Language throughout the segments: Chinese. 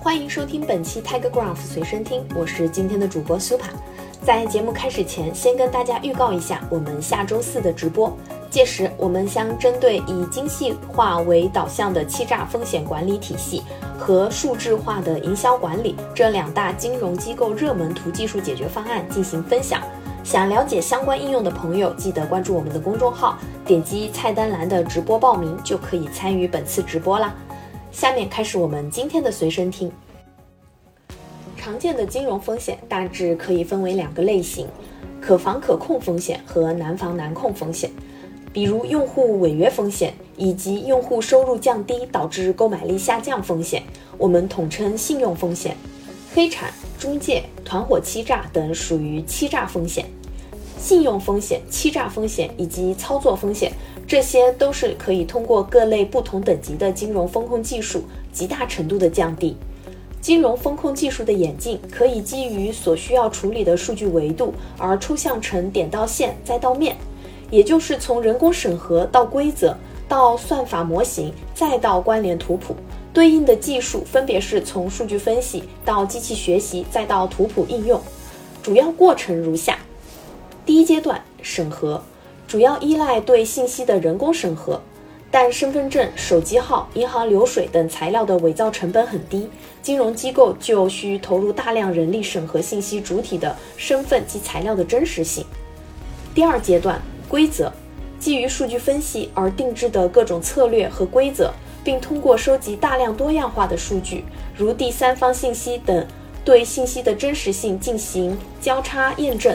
欢迎收听本期 Tiger Graph 随身听，我是今天的主播 Super。在节目开始前，先跟大家预告一下我们下周四的直播。届时，我们将针对以精细化为导向的欺诈风险管理体系和数字化的营销管理这两大金融机构热门图技术解决方案进行分享。想了解相关应用的朋友，记得关注我们的公众号，点击菜单栏的直播报名，就可以参与本次直播啦。下面开始我们今天的随身听。常见的金融风险大致可以分为两个类型：可防可控风险和难防难控风险。比如用户违约风险以及用户收入降低导致购买力下降风险，我们统称信用风险。黑产、中介、团伙欺诈等属于欺诈风险。信用风险、欺诈风险以及操作风险，这些都是可以通过各类不同等级的金融风控技术，极大程度的降低。金融风控技术的演进，可以基于所需要处理的数据维度而抽象成点到线再到面。也就是从人工审核到规则，到算法模型，再到关联图谱，对应的技术分别是从数据分析到机器学习，再到图谱应用。主要过程如下：第一阶段审核，主要依赖对信息的人工审核，但身份证、手机号、银行流水等材料的伪造成本很低，金融机构就需投入大量人力审核信息主体的身份及材料的真实性。第二阶段。规则基于数据分析而定制的各种策略和规则，并通过收集大量多样化的数据，如第三方信息等，对信息的真实性进行交叉验证。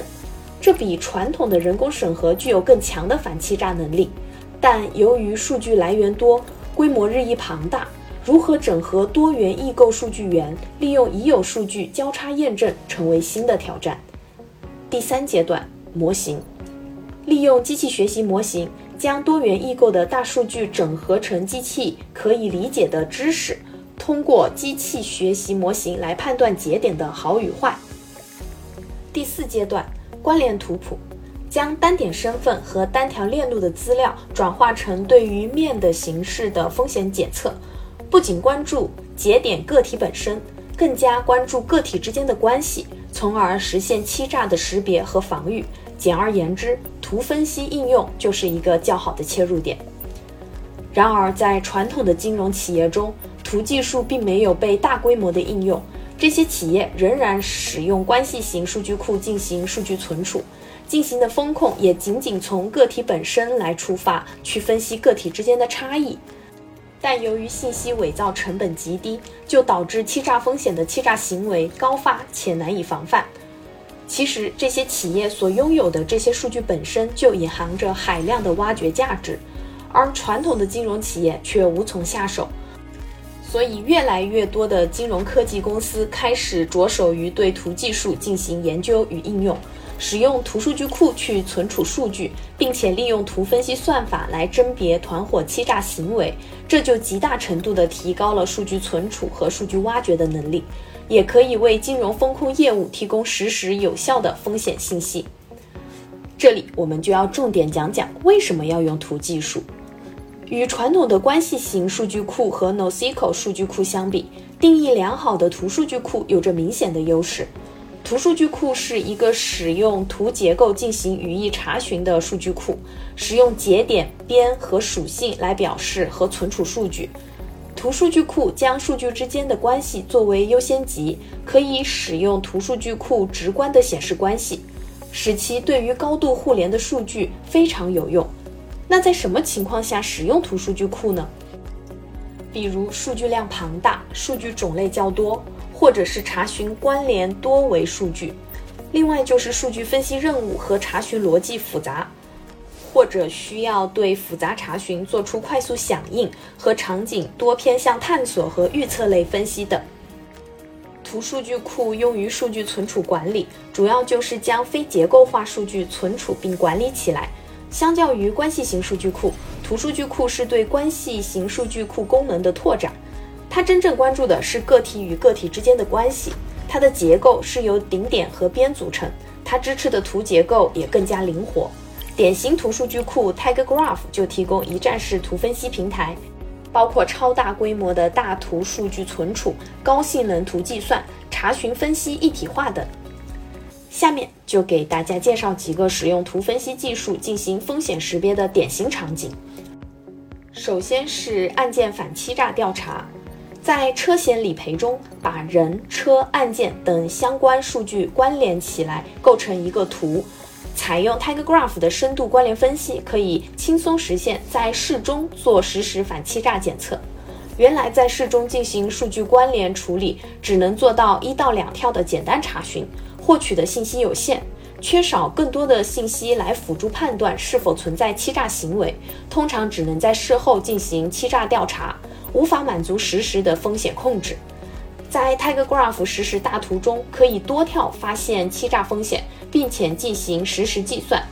这比传统的人工审核具有更强的反欺诈能力。但由于数据来源多，规模日益庞大，如何整合多元异构数据源，利用已有数据交叉验证，成为新的挑战。第三阶段模型。利用机器学习模型，将多元异构的大数据整合成机器可以理解的知识，通过机器学习模型来判断节点的好与坏。第四阶段，关联图谱，将单点身份和单条链路的资料转化成对于面的形式的风险检测，不仅关注节点个体本身，更加关注个体之间的关系，从而实现欺诈的识别和防御。简而言之，图分析应用就是一个较好的切入点。然而，在传统的金融企业中，图技术并没有被大规模的应用，这些企业仍然使用关系型数据库进行数据存储，进行的风控也仅仅从个体本身来出发，去分析个体之间的差异。但由于信息伪造成本极低，就导致欺诈风险的欺诈行为高发且难以防范。其实，这些企业所拥有的这些数据本身就隐含着海量的挖掘价值，而传统的金融企业却无从下手。所以，越来越多的金融科技公司开始着手于对图技术进行研究与应用，使用图数据库去存储数据，并且利用图分析算法来甄别团伙欺诈行为，这就极大程度地提高了数据存储和数据挖掘的能力。也可以为金融风控业务提供实时有效的风险信息。这里我们就要重点讲讲为什么要用图技术。与传统的关系型数据库和 NoSQL 数据库相比，定义良好的图数据库有着明显的优势。图数据库是一个使用图结构进行语义查询的数据库，使用节点、边和属性来表示和存储数据。图数据库将数据之间的关系作为优先级，可以使用图数据库直观的显示关系，使其对于高度互联的数据非常有用。那在什么情况下使用图数据库呢？比如数据量庞大、数据种类较多，或者是查询关联多维数据。另外就是数据分析任务和查询逻辑复杂。或者需要对复杂查询做出快速响应和场景多偏向探索和预测类分析等。图数据库用于数据存储管理，主要就是将非结构化数据存储并管理起来。相较于关系型数据库，图数据库是对关系型数据库功能的拓展。它真正关注的是个体与个体之间的关系。它的结构是由顶点和边组成，它支持的图结构也更加灵活。典型图数据库 Tiger Graph 就提供一站式图分析平台，包括超大规模的大图数据存储、高性能图计算、查询分析一体化等。下面就给大家介绍几个使用图分析技术进行风险识别的典型场景。首先是案件反欺诈调查，在车险理赔中，把人、车、案件等相关数据关联起来，构成一个图。采用 Tiger Graph 的深度关联分析，可以轻松实现在市中做实时反欺诈检测。原来在市中进行数据关联处理，只能做到一到两跳的简单查询，获取的信息有限，缺少更多的信息来辅助判断是否存在欺诈行为。通常只能在事后进行欺诈调查，无法满足实时的风险控制。在 Tiger Graph 实时大图中，可以多跳发现欺诈风险，并且进行实时计算，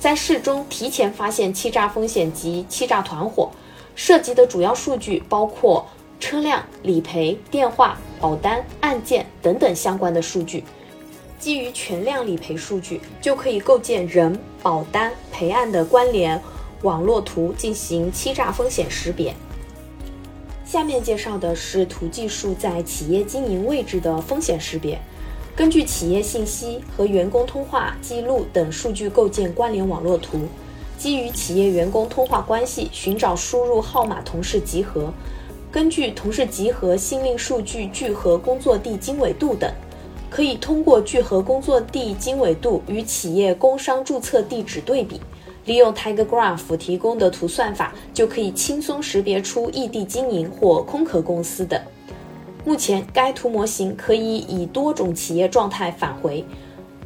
在事中提前发现欺诈风险及欺诈团伙。涉及的主要数据包括车辆、理赔、电话、保单、案件等等相关的数据。基于全量理赔数据，就可以构建人、保单、赔案的关联网络图，进行欺诈风险识别。下面介绍的是图技术在企业经营位置的风险识别。根据企业信息和员工通话记录等数据构建关联网络图，基于企业员工通话关系寻找输入号码同事集合，根据同事集合新令数据聚合工作地经纬度等，可以通过聚合工作地经纬度与企业工商注册地址对比。利用 Tiger Graph 提供的图算法，就可以轻松识别出异地经营或空壳公司等。目前，该图模型可以以多种企业状态返回，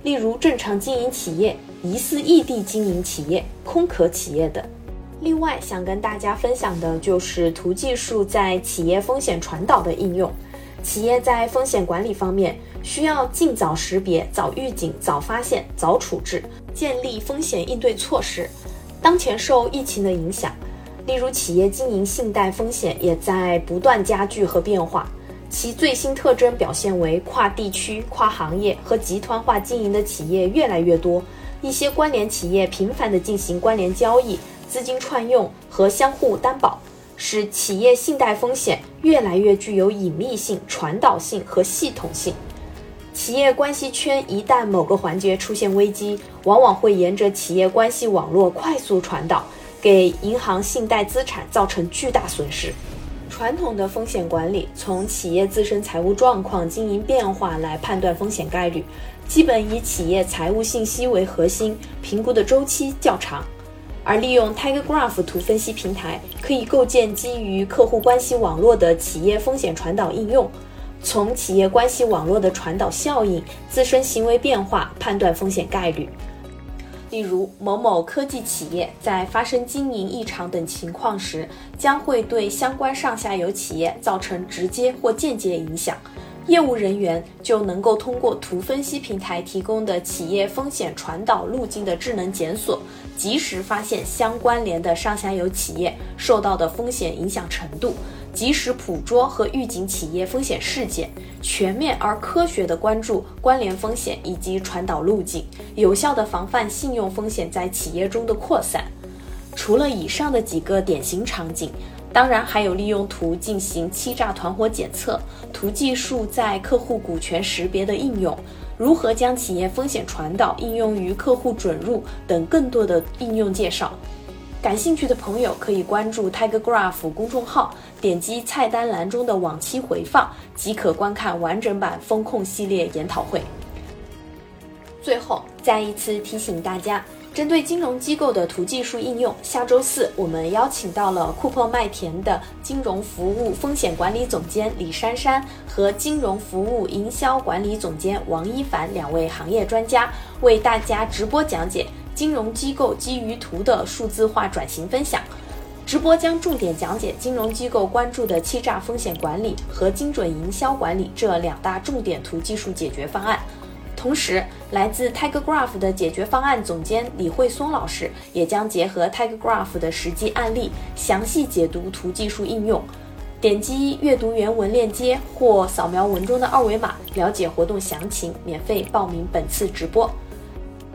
例如正常经营企业、疑似异地经营企业、空壳企业等。另外，想跟大家分享的就是图技术在企业风险传导的应用。企业在风险管理方面，需要尽早识别、早预警、早发现、早处置，建立风险应对措施。当前受疫情的影响，例如企业经营信贷风险也在不断加剧和变化，其最新特征表现为跨地区、跨行业和集团化经营的企业越来越多，一些关联企业频繁地进行关联交易、资金串用和相互担保。使企业信贷风险越来越具有隐秘性、传导性和系统性。企业关系圈一旦某个环节出现危机，往往会沿着企业关系网络快速传导，给银行信贷资产造成巨大损失。传统的风险管理从企业自身财务状况、经营变化来判断风险概率，基本以企业财务信息为核心，评估的周期较长。而利用 Tiger Graph 图分析平台，可以构建基于客户关系网络的企业风险传导应用，从企业关系网络的传导效应、自身行为变化判断风险概率。例如，某某科技企业在发生经营异常等情况时，将会对相关上下游企业造成直接或间接影响。业务人员就能够通过图分析平台提供的企业风险传导路径的智能检索，及时发现相关联的上下游企业受到的风险影响程度，及时捕捉和预警企业风险事件，全面而科学的关注关联风险以及传导路径，有效的防范信用风险在企业中的扩散。除了以上的几个典型场景。当然，还有利用图进行欺诈团伙检测、图技术在客户股权识别的应用，如何将企业风险传导应用于客户准入等更多的应用介绍。感兴趣的朋友可以关注 Tiger Graph 公众号，点击菜单栏中的往期回放，即可观看完整版风控系列研讨会。最后，再一次提醒大家。针对金融机构的图技术应用，下周四我们邀请到了库珀麦田的金融服务风险管理总监李珊珊和金融服务营销管理总监王一凡两位行业专家，为大家直播讲解金融机构基于图的数字化转型分享。直播将重点讲解金融机构关注的欺诈风险管理和精准营销管理这两大重点图技术解决方案。同时，来自 Tiger Graph 的解决方案总监李慧松老师也将结合 Tiger Graph 的实际案例，详细解读图技术应用。点击阅读原文链接或扫描文中的二维码，了解活动详情，免费报名本次直播。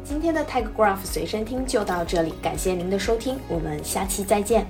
今天的 Tiger Graph 随身听就到这里，感谢您的收听，我们下期再见。